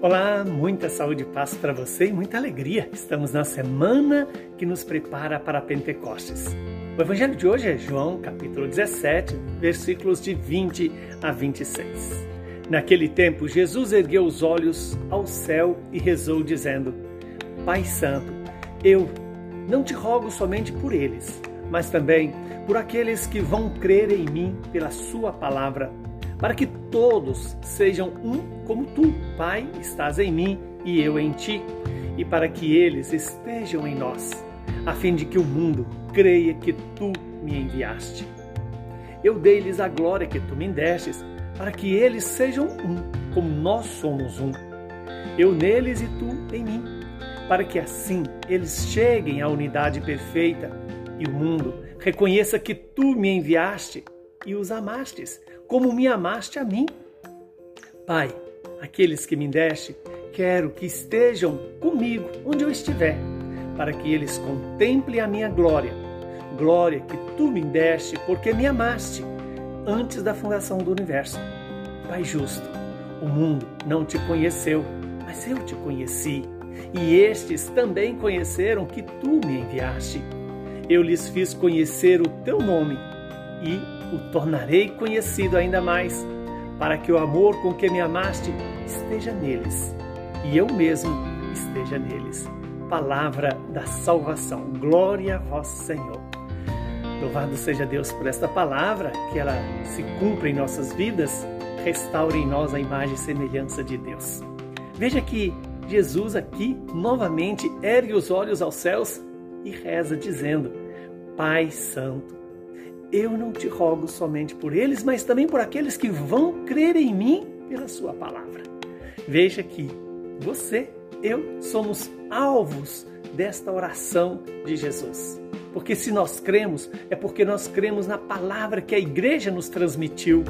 Olá, muita saúde e paz para você e muita alegria. Estamos na semana que nos prepara para Pentecostes. O evangelho de hoje é João, capítulo 17, versículos de 20 a 26. Naquele tempo, Jesus ergueu os olhos ao céu e rezou, dizendo: Pai Santo, eu não te rogo somente por eles, mas também por aqueles que vão crer em mim pela Sua palavra para que todos sejam um como tu, Pai, estás em mim e eu em ti, e para que eles estejam em nós, a fim de que o mundo creia que tu me enviaste. Eu dei-lhes a glória que tu me destes, para que eles sejam um, como nós somos um. Eu neles e tu em mim, para que assim eles cheguem à unidade perfeita e o mundo reconheça que tu me enviaste e os amastes, como me amaste a mim. Pai, aqueles que me deste, quero que estejam comigo onde eu estiver, para que eles contemplem a minha glória, glória que tu me deste porque me amaste antes da fundação do universo. Pai justo, o mundo não te conheceu, mas eu te conheci, e estes também conheceram que tu me enviaste. Eu lhes fiz conhecer o teu nome e o tornarei conhecido ainda mais, para que o amor com que me amaste esteja neles e eu mesmo esteja neles. Palavra da salvação. Glória a vós, Senhor. Louvado seja Deus por esta palavra, que ela se cumpra em nossas vidas, restaure em nós a imagem e semelhança de Deus. Veja que Jesus aqui novamente ergue os olhos aos céus e reza dizendo: Pai Santo, eu não te rogo somente por eles, mas também por aqueles que vão crer em mim pela sua palavra. Veja que você, eu, somos alvos desta oração de Jesus. Porque se nós cremos, é porque nós cremos na palavra que a igreja nos transmitiu,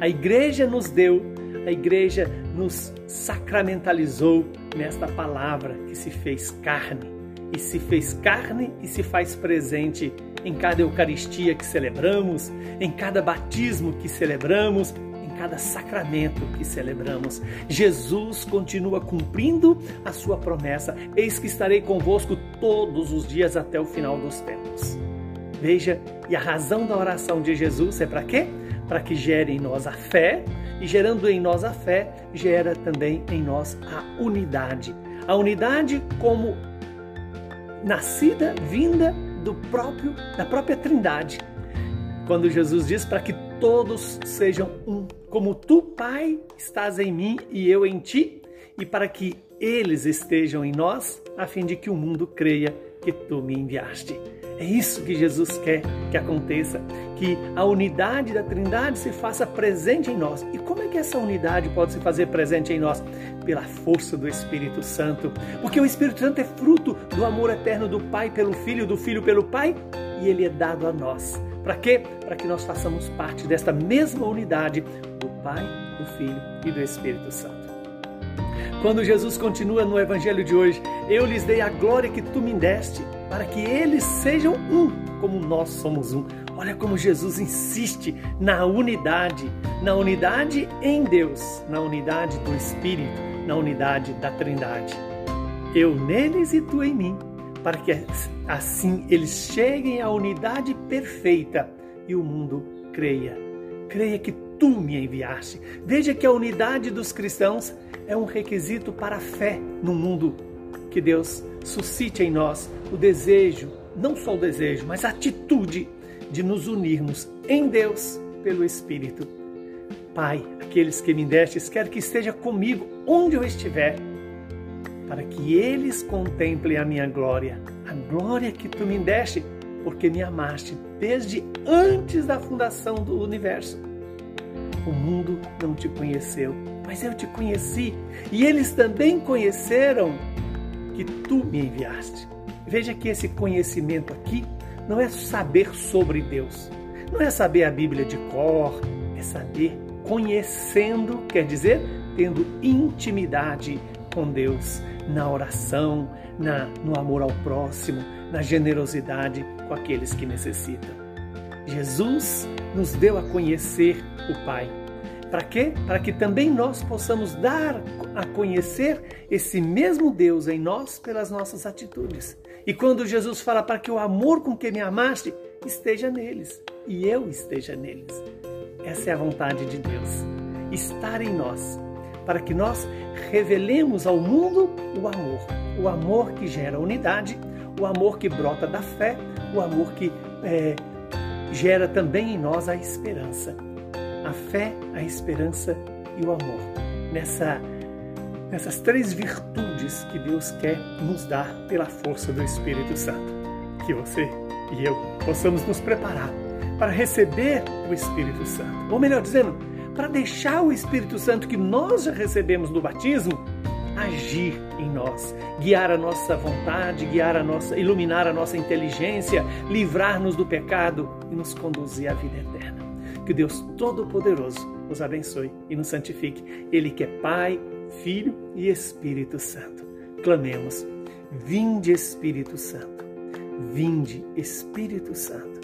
a igreja nos deu, a igreja nos sacramentalizou nesta palavra que se fez carne e se fez carne e se faz presente em cada Eucaristia que celebramos, em cada batismo que celebramos, em cada sacramento que celebramos. Jesus continua cumprindo a sua promessa: Eis que estarei convosco todos os dias até o final dos tempos. Veja, e a razão da oração de Jesus é para quê? Para que gere em nós a fé, e gerando em nós a fé, gera também em nós a unidade. A unidade como nascida, vinda do próprio da própria Trindade. Quando Jesus diz para que todos sejam um, como tu, Pai, estás em mim e eu em ti, e para que eles estejam em nós, a fim de que o mundo creia que tu me enviaste. É isso que Jesus quer que aconteça, que a unidade da Trindade se faça presente em nós. E como é que essa unidade pode se fazer presente em nós? Pela força do Espírito Santo. Porque o Espírito Santo é fruto do amor eterno do Pai pelo Filho, do Filho pelo Pai, e ele é dado a nós. Para quê? Para que nós façamos parte desta mesma unidade do Pai, do Filho e do Espírito Santo. Quando Jesus continua no Evangelho de hoje, eu lhes dei a glória que tu me deste para que eles sejam um, como nós somos um. Olha como Jesus insiste na unidade, na unidade em Deus, na unidade do Espírito, na unidade da Trindade. Eu neles e tu em mim, para que assim eles cheguem à unidade perfeita e o mundo creia. Creia que tu me enviaste. Veja que a unidade dos cristãos é um requisito para a fé no mundo que Deus suscite em nós o desejo, não só o desejo, mas a atitude de nos unirmos em Deus pelo Espírito. Pai, aqueles que me destes, quero que esteja comigo onde eu estiver, para que eles contemplem a minha glória, a glória que tu me deste, porque me amaste desde antes da fundação do universo. O mundo não te conheceu, mas eu te conheci, e eles também conheceram que tu me enviaste. Veja que esse conhecimento aqui não é saber sobre Deus, não é saber a Bíblia de cor, é saber conhecendo, quer dizer, tendo intimidade com Deus na oração, na, no amor ao próximo, na generosidade com aqueles que necessitam. Jesus nos deu a conhecer o Pai Para quê? Para que também nós possamos dar a conhecer esse mesmo Deus em nós pelas nossas atitudes. E quando Jesus fala para que o amor com que me amaste esteja neles e eu esteja neles. Essa é a vontade de Deus, estar em nós, para que nós revelemos ao mundo o amor, o amor que gera unidade, o amor que brota da fé, o amor que é, gera também em nós a esperança. A fé, a esperança e o amor. Nessa, nessas três virtudes que Deus quer nos dar pela força do Espírito Santo. Que você e eu possamos nos preparar para receber o Espírito Santo. Ou melhor dizendo, para deixar o Espírito Santo que nós já recebemos no batismo agir em nós, guiar a nossa vontade, guiar a nossa, iluminar a nossa inteligência, livrar-nos do pecado e nos conduzir à vida eterna. Que Deus Todo-Poderoso nos abençoe e nos santifique. Ele que é Pai, Filho e Espírito Santo. Clamemos: Vinde Espírito Santo. Vinde Espírito Santo.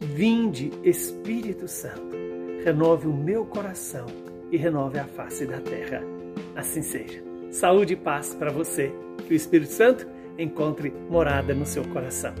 Vinde Espírito Santo. Renove o meu coração e renove a face da terra. Assim seja. Saúde e paz para você. Que o Espírito Santo encontre morada no seu coração.